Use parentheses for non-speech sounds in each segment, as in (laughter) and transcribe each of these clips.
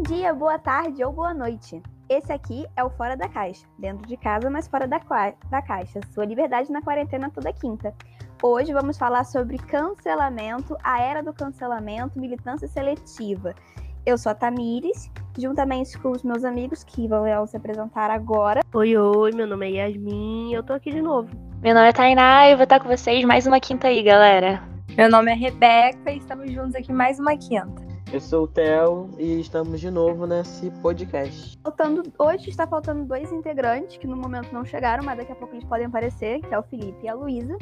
Bom dia, boa tarde ou boa noite. Esse aqui é o Fora da Caixa. Dentro de casa, mas fora da, da caixa. Sua liberdade na quarentena toda quinta. Hoje vamos falar sobre cancelamento, a era do cancelamento, militância seletiva. Eu sou a Tamires, juntamente com os meus amigos que vão se apresentar agora. Oi, oi, meu nome é Yasmin e eu tô aqui de novo. Meu nome é Tainá e eu vou estar com vocês mais uma quinta aí, galera. Meu nome é Rebeca e estamos juntos aqui mais uma quinta. Eu sou o Theo e estamos de novo nesse podcast. Faltando, hoje está faltando dois integrantes que no momento não chegaram, mas daqui a pouco eles podem aparecer, que é o Felipe e a Luísa.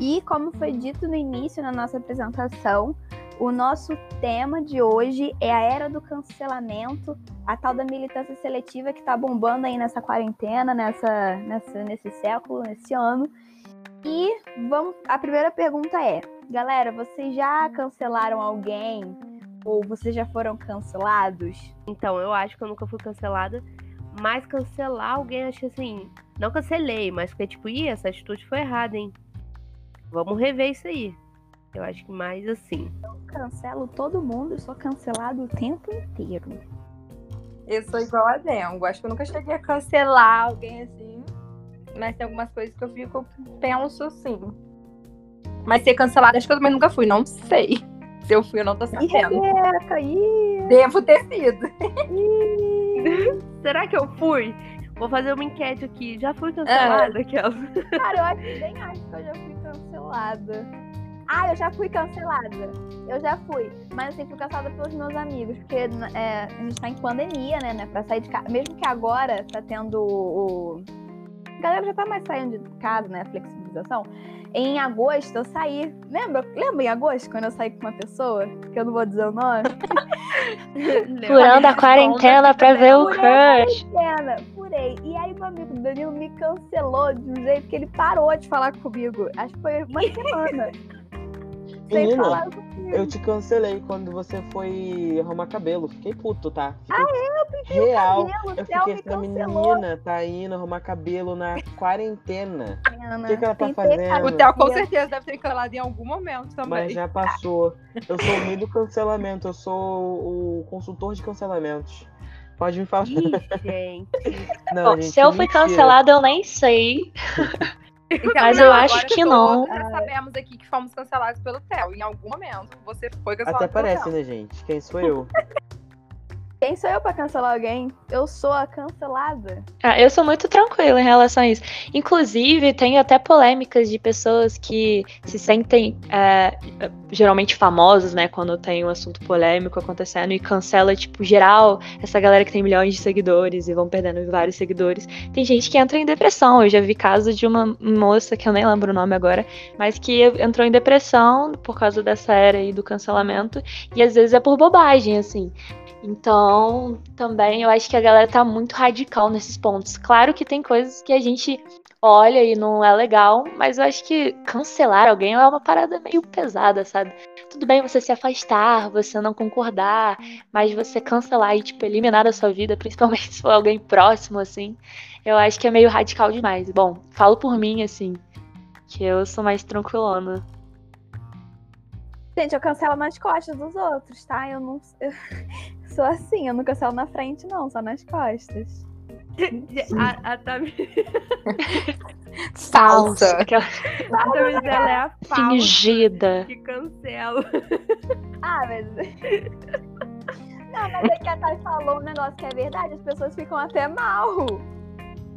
E como foi dito no início na nossa apresentação, o nosso tema de hoje é a era do cancelamento, a tal da militância seletiva que está bombando aí nessa quarentena, nessa, nessa, nesse século, nesse ano. E vamos, a primeira pergunta é, galera, vocês já cancelaram alguém ou vocês já foram cancelados? Então, eu acho que eu nunca fui cancelada. Mas cancelar alguém, acho que assim. Não cancelei, mas fiquei tipo, ih, essa atitude foi errada, hein? Vamos rever isso aí. Eu acho que mais assim. Eu cancelo todo mundo, sou cancelado o tempo inteiro. Eu sou igual a Dengo. Acho que eu nunca cheguei a cancelar alguém assim. Mas tem algumas coisas que eu fico, penso sim. Mas ser cancelada, acho que eu também nunca fui, não sei. Se eu fui, eu não tô sabendo. Rebeca, ih. Devo ter sido. Será que eu fui? Vou fazer uma enquete aqui. Já fui cancelada, aquela. Cara, eu acho, nem acho que eu já fui cancelada. Ah, eu já fui cancelada. Eu já fui. Mas assim, fui cancelada pelos meus amigos. Porque é, a gente tá em pandemia, né, né? Pra sair de casa. Mesmo que agora tá tendo o. A galera já tá mais saindo de casa, né? Flexibilização. Em agosto eu saí. Lembra? Lembra em agosto quando eu saí com uma pessoa? Que eu não vou dizer o nome? (laughs) Furando a quarentena pra ver o crush. quarentena, furei. E aí meu amigo Danilo me cancelou de um jeito que ele parou de falar comigo. Acho que foi uma (laughs) semana. sem falar comigo. Eu te cancelei quando você foi arrumar cabelo. Fiquei puto, tá? Fiquei Ah, Eu pedi o real. cabelo, o Eu fiquei essa menina tá indo arrumar cabelo na quarentena. O que que ela tá fazendo? O Theo com certeza deve ter cancelado em algum momento também. Mas já passou. Eu sou o meio do cancelamento. Eu sou o consultor de cancelamentos. Pode me falar. Ih, gente. Não, Bom, gente, se eu fui mentira. cancelada, eu nem sei. (laughs) Então, Mas eu acho que não. Já sabemos aqui que fomos cancelados pelo Theo. Em algum momento você foi cancelado Até pelo parece, Theo. né, gente? Quem sou eu? (laughs) Quem sou eu pra cancelar alguém? Eu sou a cancelada. Ah, eu sou muito tranquila em relação a isso. Inclusive, tenho até polêmicas de pessoas que se sentem é, geralmente famosas, né? Quando tem um assunto polêmico acontecendo e cancela, tipo, geral, essa galera que tem milhões de seguidores e vão perdendo vários seguidores. Tem gente que entra em depressão. Eu já vi caso de uma moça, que eu nem lembro o nome agora, mas que entrou em depressão por causa dessa era aí do cancelamento. E às vezes é por bobagem, assim. Então, também eu acho que a galera tá muito radical nesses pontos. Claro que tem coisas que a gente olha e não é legal, mas eu acho que cancelar alguém é uma parada meio pesada, sabe? Tudo bem você se afastar, você não concordar, mas você cancelar e, tipo, eliminar da sua vida, (laughs) principalmente se for alguém próximo, assim, eu acho que é meio radical demais. Bom, falo por mim, assim, que eu sou mais tranquilona. Gente, eu cancelo nas costas dos outros, tá? Eu não eu sou assim, eu não cancelo na frente, não, só nas costas. (laughs) A, a Tamires (laughs) Falsa. (laughs) A Tamires, ela é a falsa fingida. que cancela. Ah, mas. Não, mas é que a Thay falou um negócio que é verdade, as pessoas ficam até mal.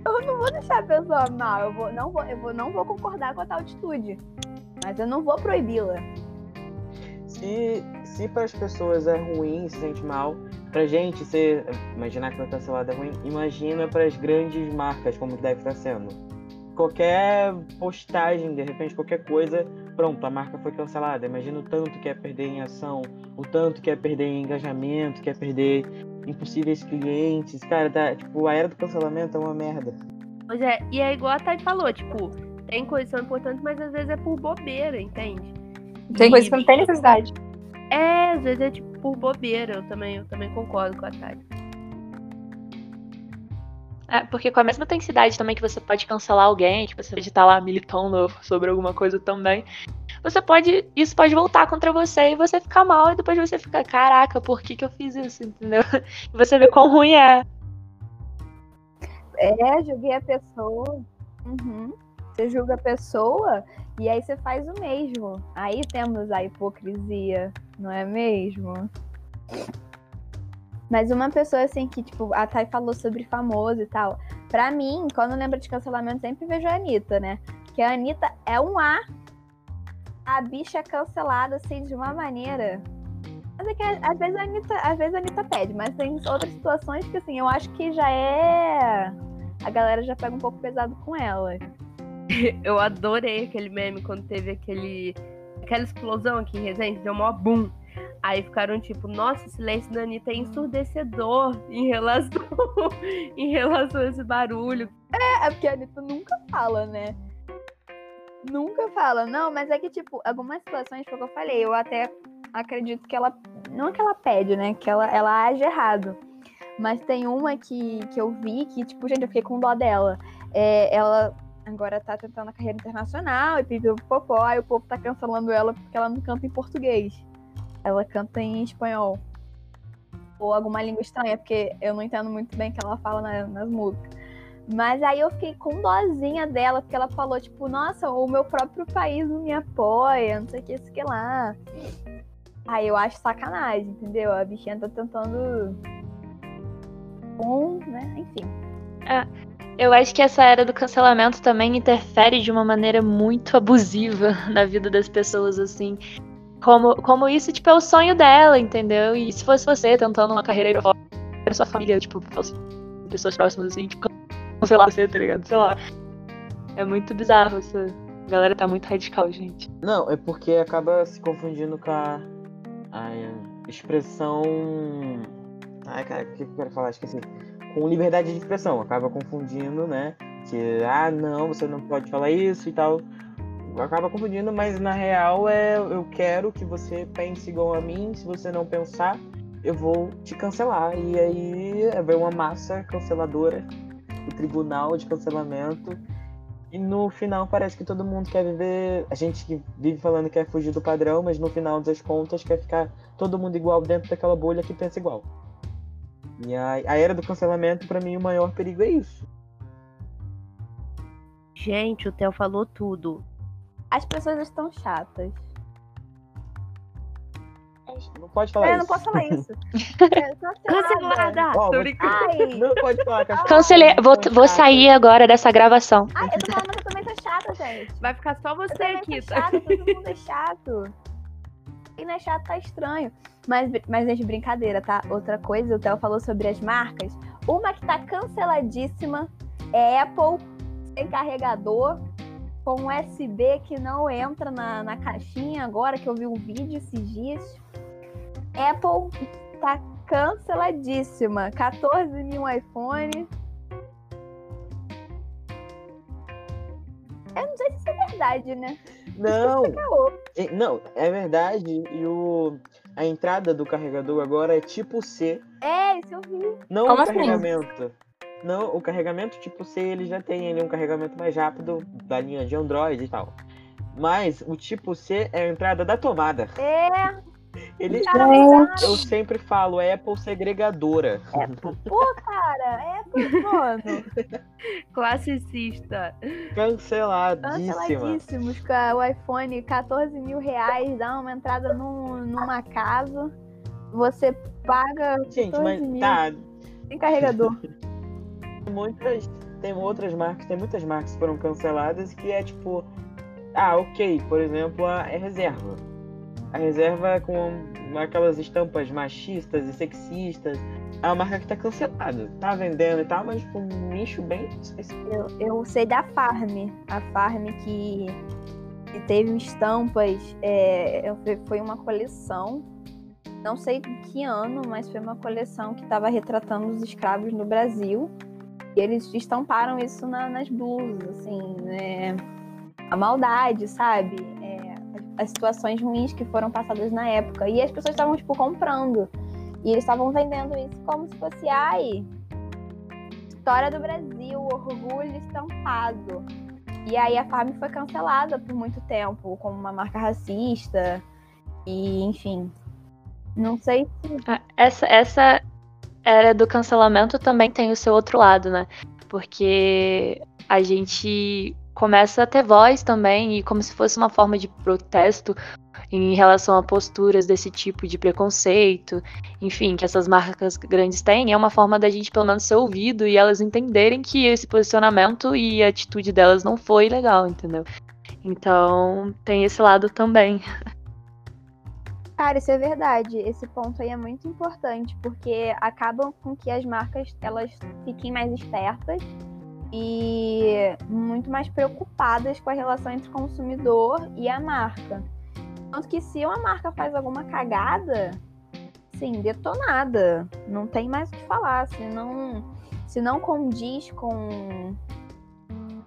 Eu não vou deixar a pessoa mal, eu vou, não, vou, eu vou, não vou concordar com a tal atitude. Mas eu não vou proibi-la. Se, se para as pessoas é ruim, se sente mal, pra gente imaginar que foi cancelado é ruim, imagina para as grandes marcas como deve estar sendo. Qualquer postagem, de repente, qualquer coisa, pronto, a marca foi cancelada. Imagina o tanto que é perder em ação, o tanto que é perder em engajamento, que é perder em possíveis clientes. Cara, tá, tipo, a era do cancelamento é uma merda. Pois é, e é igual a Thay falou, tipo, tem coisas que são importantes, mas às vezes é por bobeira, entende? Tem coisas que não tem necessidade. É, às vezes é tipo por bobeira, eu também, eu também concordo com a Thay. É, porque com a mesma intensidade também que você pode cancelar alguém, que você pode estar lá militando sobre alguma coisa também, você pode. Isso pode voltar contra você e você ficar mal, e depois você fica, caraca, por que, que eu fiz isso? Entendeu? E (laughs) você vê quão ruim é. É, julguei a pessoa. Uhum. Você julga a pessoa e aí você faz o mesmo. Aí temos a hipocrisia, não é mesmo? Mas uma pessoa assim que, tipo, a Thay falou sobre famoso e tal. Pra mim, quando lembro de cancelamento, sempre vejo a Anitta, né? Porque a Anitta é um A. A bicha é cancelada, assim, de uma maneira. Mas é que às vezes a Anitta, às vezes a Anitta pede, mas tem outras situações que, assim, eu acho que já é. A galera já pega um pouco pesado com ela. (laughs) Eu adorei aquele meme quando teve aquele. aquela explosão aqui em Resende, deu mó boom. Aí ficaram tipo, nossa, o silêncio da Anitta é ensurdecedor em relação, (laughs) em relação a esse barulho. É, é porque a Anitta nunca fala, né? Nunca fala. Não, mas é que, tipo, algumas situações, foi o que eu falei, eu até acredito que ela. Não que ela pede, né? Que ela, ela age errado. Mas tem uma que, que eu vi que, tipo, gente, eu fiquei com dó dela. É, ela agora tá tentando a carreira internacional e pediu popó, aí o povo tá cancelando ela porque ela não canta em português. Ela canta em espanhol. Ou alguma língua estranha, porque eu não entendo muito bem o que ela fala na, nas músicas. Mas aí eu fiquei com dozinha dela, porque ela falou, tipo, nossa, o meu próprio país não me apoia, não sei o que, isso que lá. Aí eu acho sacanagem, entendeu? A bichinha tá tentando. Um, né? Enfim. É, eu acho que essa era do cancelamento também interfere de uma maneira muito abusiva (laughs) na vida das pessoas, assim. Como, como isso, tipo, é o sonho dela, entendeu? E se fosse você tentando uma carreira fora, sua família, tipo, pessoas próximas, assim, tipo, cancelar você, tá ligado? Sei lá. É muito bizarro essa. A galera tá muito radical, gente. Não, é porque acaba se confundindo com a, a expressão. Ai, cara, o que eu quero falar? Esqueci. Com liberdade de expressão. Acaba confundindo, né? Que, ah, não, você não pode falar isso e tal. Acaba confundindo, mas na real é eu quero que você pense igual a mim. Se você não pensar, eu vou te cancelar. E aí é uma massa canceladora, o tribunal de cancelamento. E no final parece que todo mundo quer viver. A gente que vive falando que quer fugir do padrão, mas no final das contas quer ficar todo mundo igual dentro daquela bolha que pensa igual. E a, a era do cancelamento, para mim, o maior perigo é isso. Gente, o Theo falou tudo. As pessoas estão chatas. Não pode falar É, isso. não posso falar isso. (laughs) É, Cancelada! Tô vou-. Ai, Não pode falar Cancelei. Vou, vou sair agora dessa gravação. ai, eu tô falando que eu também sou chata, gente. Vai ficar só você aqui, tá? chata, todo mundo é chato. Quem não é chato tá estranho. Mas, mas, gente, brincadeira, tá? Outra coisa, o Theo falou sobre as marcas. Uma que tá canceladíssima é Apple sem carregador, com USB que não entra na, na caixinha agora, que eu vi um vídeo esses dias. Apple tá canceladíssima. 14 mil iPhone. Eu não sei se isso é verdade, né? Não, Caô. e- não, é verdade. E o, a entrada do carregador agora é tipo C, É, isso eu vi. não Como o assim? carregamento. Não, o carregamento tipo C ele já tem ele um carregamento mais rápido da linha de Android e tal. Mas o tipo C é a entrada da tomada. É, Ele, cara, eu sempre falo, é Apple segregadora. pô, cara, é, pô, mano. (laughs) Classicista. Canceladíssima. Canceladíssimos com o iPhone, 14 mil reais, dá uma entrada num, numa casa, você paga Gente, 14 mas mil tá, sem carregador. muitas tem outras marcas, tem muitas marcas que foram canceladas que é tipo, ah, ok, por exemplo, a é reserva. A reserva é com aquelas estampas machistas e sexistas. É uma marca que tá cancelada. Tá vendendo e tal, mas com um nicho bem específico. Eu, eu sei da Farm, a Farm que, que teve estampas, é, foi uma coleção, não sei que ano, mas foi uma coleção que estava retratando os escravos no Brasil. E eles estamparam isso na- nas blusas, assim, né? A maldade, sabe? As- as situações ruins que foram passadas na época. E as pessoas estavam, tipo, comprando. E eles estavam vendendo isso como se fosse, ai, História do Brasil, orgulho estampado. E aí a Farm foi cancelada por muito tempo como uma marca racista. E, enfim. Não sei se. Ah, Essa, essa era do cancelamento também tem o seu outro lado, né? Porque a gente começa a ter voz também, e como se fosse uma forma de protesto em relação a posturas desse tipo de preconceito, enfim, que essas marcas grandes têm, é uma forma da gente pelo menos ser ouvido e elas entenderem que esse posicionamento e a atitude delas não foi legal, entendeu? Então tem esse lado também. Cara, isso é verdade. Esse ponto aí é muito importante, porque acabam com que as marcas elas fiquem mais espertas e muito mais preocupadas com a relação entre o consumidor e a marca. Tanto que se uma marca faz alguma cagada, sim, detonada. Não tem mais o que falar. Se não, se não condiz com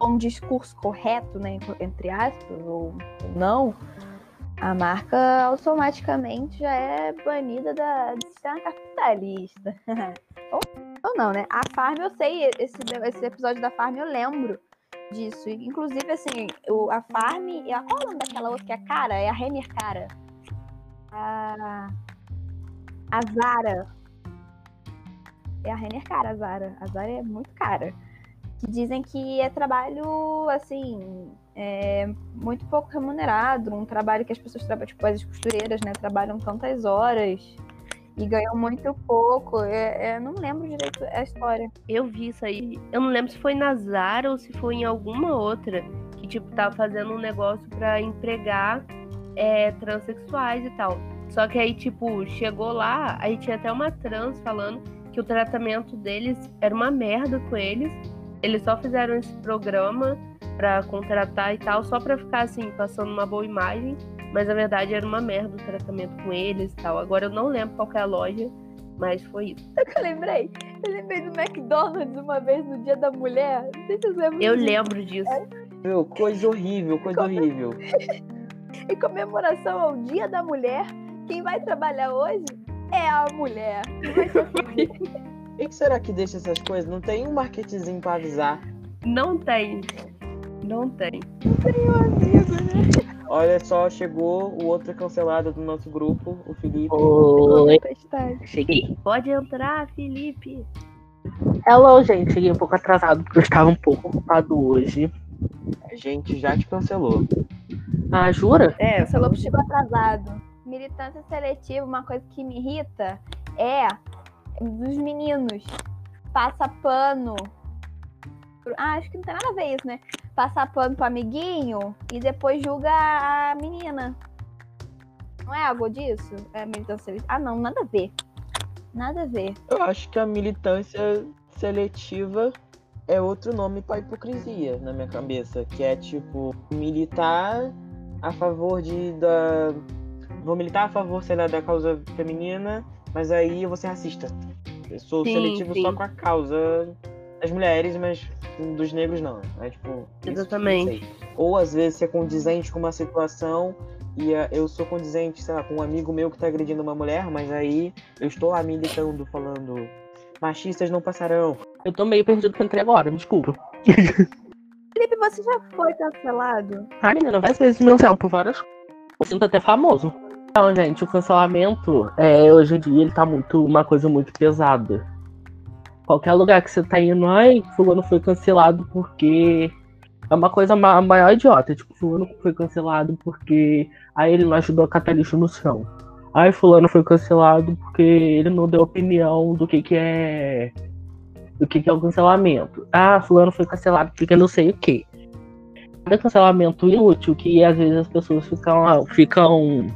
um discurso correto, né, entre aspas, ou não, a marca automaticamente já é banida da, do sistema capitalista. (laughs) ou, ou não, né? A Farm, eu sei, esse, esse episódio da Farm eu lembro disso. Inclusive, assim, o, a Farm. E a, qual é o nome daquela outra que é cara? É a Renner Cara. A. A Zara. É a Renner Cara, a Zara. A Zara é muito cara. Que dizem que é trabalho, assim. É muito pouco remunerado. Um trabalho que as pessoas trabalham, tipo, as costureiras, né? Trabalham tantas horas. E ganham muito pouco. É, é, não lembro direito a história. Eu vi isso aí. Eu não lembro se foi na Zara ou se foi em alguma outra. Que, tipo, tava fazendo um negócio pra empregar é, transexuais e tal. Só que aí, tipo, chegou lá, aí tinha até uma trans falando que o tratamento deles era uma merda com eles. Eles só fizeram esse programa pra contratar e tal, só pra ficar assim, passando uma boa imagem. Mas na verdade era uma merda o tratamento com eles e tal. Agora eu não lembro qual que é a loja, mas foi isso. Sabe o que eu lembrei? Eu lembrei do McDonald's uma vez no Dia da Mulher. Não sei se vocês lembram Eu disso. lembro disso. Meu, coisa horrível, coisa horrível. (laughs) Em comemoração ao Dia da Mulher, quem vai trabalhar hoje é a mulher. Que (laughs) que será que deixa essas coisas? Não tem um marketzinho pra avisar. Não tem. Não tem. Olha só, chegou o outro cancelado do nosso grupo, o Felipe. Oi, cheguei. Pode entrar, Felipe. Hello, gente. Cheguei um pouco atrasado porque eu estava um pouco ocupado hoje. A gente já te cancelou. Ah, jura? É, o seu lobo chegou atrasado. Militância seletiva, uma coisa que me irrita é dos meninos. Passa pano. Pro- Ah, acho que não tem nada a ver isso, né? Passar pano pro amiguinho e depois julga a menina. Não é algo disso? É militância seletiva? Ah, não, nada a ver. Nada a ver. Eu acho que a militância seletiva é outro nome pra hipocrisia na minha cabeça, que é tipo militar a favor de da vou militar a favor, sei lá, da causa feminina, mas aí eu vou ser racista. Eu sou Sim, seletivo sim. só com a causa das mulheres, mas dos negros não. É tipo isso, Exatamente. Ou às vezes você é condizente com uma situação e ah, eu sou condizente, sei lá, com um amigo meu que tá agredindo uma mulher, mas aí eu estou lá militando, falando machistas não passarão. Eu tô meio perdido que eu entrei agora, me desculpa. (laughs) Felipe, você já foi cancelado? Ah, menina, várias vezes me cancelam por várias coisas. Eu sinto até famoso. Então, gente, o cancelamento, é, hoje em dia, ele tá muito uma coisa muito pesada. Qualquer lugar que você tá indo, ai, fulano foi cancelado porque é uma coisa ma maior idiota. Tipo, fulano foi cancelado porque aí ele não ajudou a catar lixo no chão. Ai, fulano foi cancelado porque ele não deu opinião do que que é do que que é o cancelamento. Ah, fulano foi cancelado porque não sei o que. Cada cancelamento inútil que às vezes as pessoas ficam ficam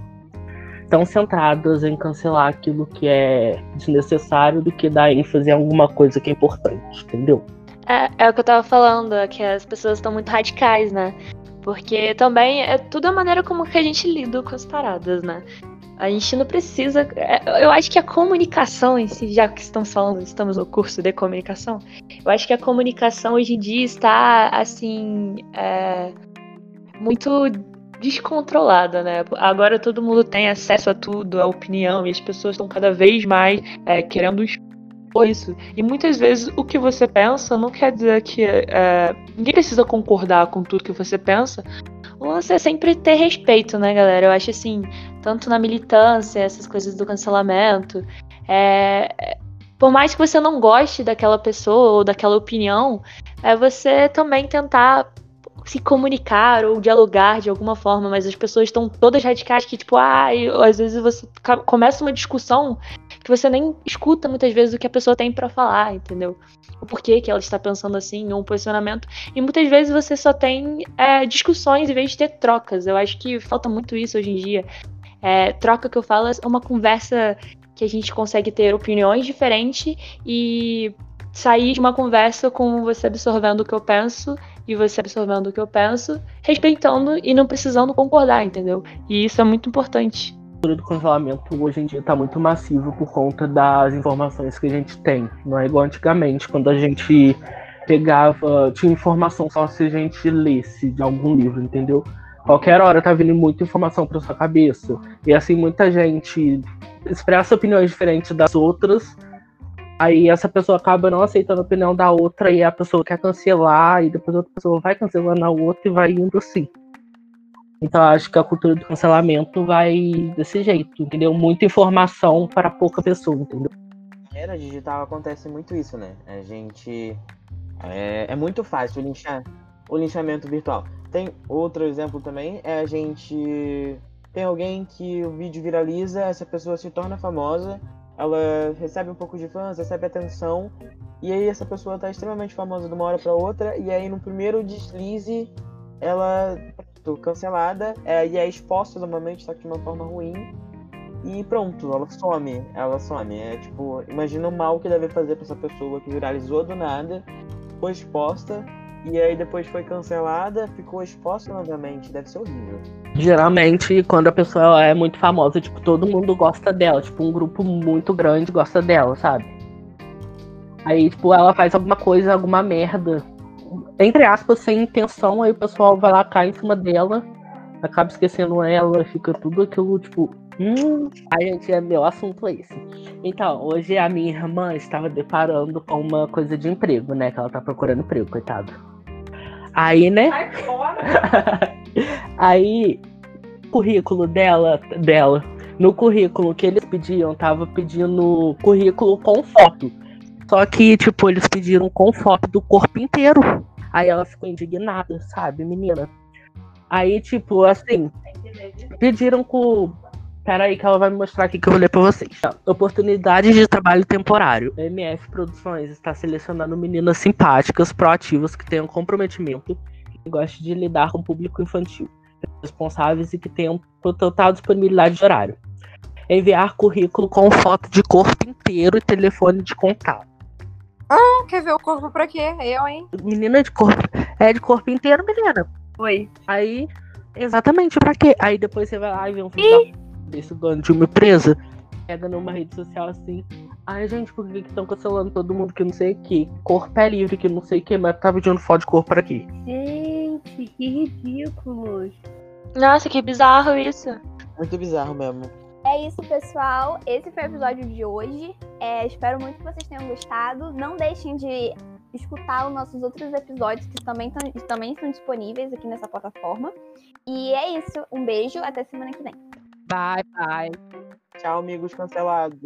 tão centradas em cancelar aquilo que é desnecessário do que dar ênfase em alguma coisa que é importante, entendeu? É, é o que eu tava falando, é que as pessoas estão muito radicais, né? Porque também é tudo a maneira como que a gente lida com as paradas, né? A gente não precisa. é, Eu acho que a comunicação em si, já que estamos falando, estamos no curso de comunicação, eu acho que a comunicação hoje em dia está assim. é, muito descontrolada, né? Agora todo mundo tem acesso a tudo, a opinião, e as pessoas estão cada vez mais é, querendo Ou isso. E muitas vezes o que você pensa não quer dizer que é, ninguém precisa concordar com tudo que você pensa. O lance é sempre ter respeito, né, galera? Eu acho assim, tanto na militância, essas coisas do cancelamento. É, por mais que você não goste daquela pessoa ou daquela opinião, é você também tentar se comunicar ou dialogar de alguma forma, mas as pessoas estão todas radicais que, tipo, ah, às vezes você começa uma discussão que você nem escuta muitas vezes o que a pessoa tem para falar, entendeu? O porquê que ela está pensando assim, ou um posicionamento. E muitas vezes você só tem é, discussões em vez de ter trocas. Eu acho que falta muito isso hoje em dia. É, troca que eu falo é uma conversa que a gente consegue ter opiniões diferentes e sair de uma conversa com você absorvendo o que eu penso e você absorvendo o que eu penso, respeitando e não precisando concordar, entendeu? E isso é muito importante. O do cancelamento hoje em dia está muito massivo por conta das informações que a gente tem. Não é igual antigamente, quando a gente pegava, tinha informação só se a gente lesse de algum livro, entendeu? Qualquer hora tá vindo muita informação para sua cabeça. E assim, muita gente expressa opiniões diferentes das outras Aí essa pessoa acaba não aceitando a opinião da outra e a pessoa quer cancelar, e depois outra pessoa vai cancelando a outra e vai indo assim. Então acho que a cultura do cancelamento vai desse jeito, entendeu? Muita informação para pouca pessoa, entendeu? Na era digital acontece muito isso, né? A gente. É, é muito fácil linchar o linchamento virtual. Tem outro exemplo também, é a gente. Tem alguém que o vídeo viraliza, essa pessoa se torna famosa, ela recebe um pouco de fãs, recebe atenção, e aí essa pessoa tá extremamente famosa de uma hora para outra, e aí no primeiro deslize ela pronto, cancelada, é, e é exposta normalmente, só que de uma forma ruim, e pronto, ela some, ela some. É tipo, imagina o mal que deve fazer pra essa pessoa que viralizou do nada, foi exposta, e aí depois foi cancelada, ficou exposta novamente. Deve ser horrível. Geralmente, quando a pessoa é muito famosa, tipo, todo mundo gosta dela. Tipo, um grupo muito grande gosta dela, sabe? Aí, tipo, ela faz alguma coisa, alguma merda. Entre aspas, sem intenção, aí o pessoal vai lá, cai em cima dela, acaba esquecendo ela, fica tudo aquilo, tipo, Hum, a gente é meu assunto esse. Então, hoje a minha irmã estava deparando com uma coisa de emprego, né? Que ela tá procurando emprego, coitado. Aí, né? (laughs) Aí, currículo dela, dela, no currículo que eles pediam, tava pedindo currículo com foto. Só que, tipo, eles pediram com foto do corpo inteiro. Aí ela ficou indignada, sabe, menina? Aí, tipo, assim, pediram com Pera aí que ela vai me mostrar aqui que eu vou ler pra vocês. Oportunidades de trabalho temporário. MF Produções está selecionando meninas simpáticas, proativas, que tenham comprometimento e gostem de lidar com o público infantil. Responsáveis e que tenham total disponibilidade de horário. Enviar currículo com foto de corpo inteiro e telefone de contato. Ah, quer ver o corpo pra quê? Eu, hein? Menina de corpo. É de corpo inteiro, menina. Oi. Aí, exatamente, pra quê? Aí depois você vai lá e vê um filme esse dono de uma empresa pega numa rede social assim. Ai, gente, por que estão cancelando todo mundo que não sei o que? Corpo é livre, que não sei o que, mas tá pedindo foto de corpo por aqui. Gente, que ridículo. Nossa, que bizarro isso. Muito bizarro mesmo. É isso, pessoal. Esse foi o episódio de hoje. É, espero muito que vocês tenham gostado. Não deixem de escutar os nossos outros episódios que também, tão, também estão disponíveis aqui nessa plataforma. E é isso. Um beijo. Até semana que vem. Bye, bye. Tchau, amigos cancelados.